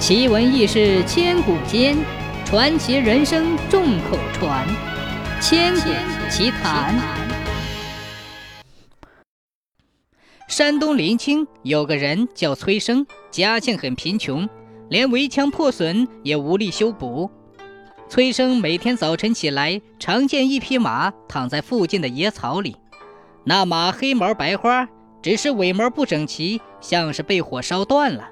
奇闻异事千古间，传奇人生众口传。千古奇谈。山东临清有个人叫崔生，家境很贫穷，连围墙破损也无力修补。崔生每天早晨起来，常见一匹马躺在附近的野草里，那马黑毛白花，只是尾毛不整齐，像是被火烧断了。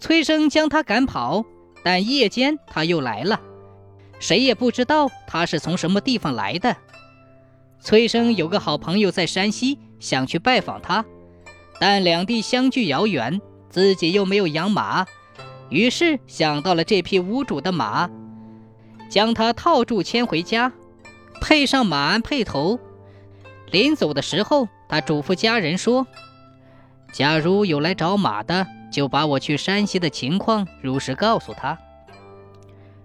崔生将他赶跑，但夜间他又来了，谁也不知道他是从什么地方来的。崔生有个好朋友在山西，想去拜访他，但两地相距遥远，自己又没有养马，于是想到了这匹无主的马，将它套住牵回家，配上马鞍辔头。临走的时候，他嘱咐家人说：“假如有来找马的。”就把我去山西的情况如实告诉他。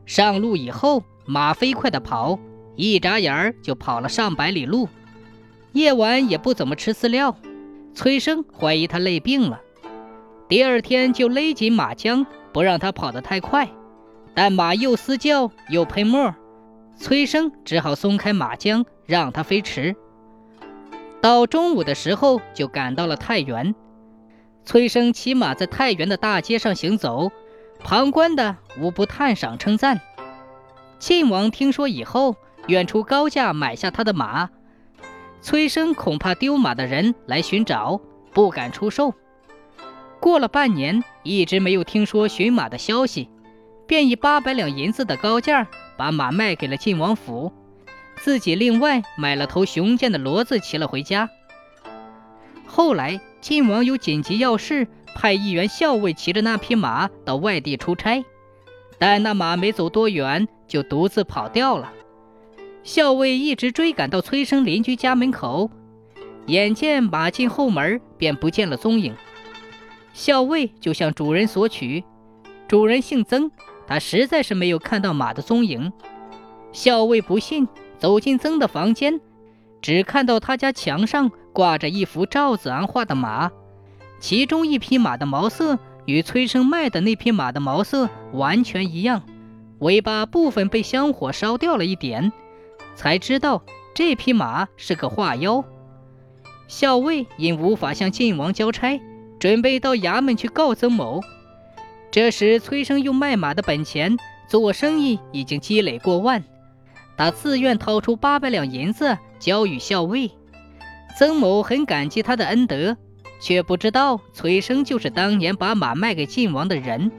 上路以后，马飞快地跑，一眨眼儿就跑了上百里路。夜晚也不怎么吃饲料。崔生怀疑他累病了，第二天就勒紧马缰，不让他跑得太快。但马又嘶叫又喷沫，崔生只好松开马缰，让它飞驰。到中午的时候，就赶到了太原。崔生骑马在太原的大街上行走，旁观的无不叹赏称赞。晋王听说以后，愿出高价买下他的马。崔生恐怕丢马的人来寻找，不敢出售。过了半年，一直没有听说寻马的消息，便以八百两银子的高价把马卖给了晋王府，自己另外买了头雄健的骡子骑了回家。后来。晋王有紧急要事，派议员校尉骑着那匹马到外地出差，但那马没走多远就独自跑掉了。校尉一直追赶到崔生邻居家门口，眼见马进后门，便不见了踪影。校尉就向主人索取，主人姓曾，他实在是没有看到马的踪影。校尉不信，走进曾的房间。只看到他家墙上挂着一幅赵子昂画的马，其中一匹马的毛色与崔生卖的那匹马的毛色完全一样，尾巴部分被香火烧掉了一点，才知道这匹马是个画妖。校尉因无法向晋王交差，准备到衙门去告曾某。这时，崔生用卖马的本钱做生意已经积累过万。他自愿掏出八百两银子交与校尉，曾某很感激他的恩德，却不知道崔生就是当年把马卖给晋王的人。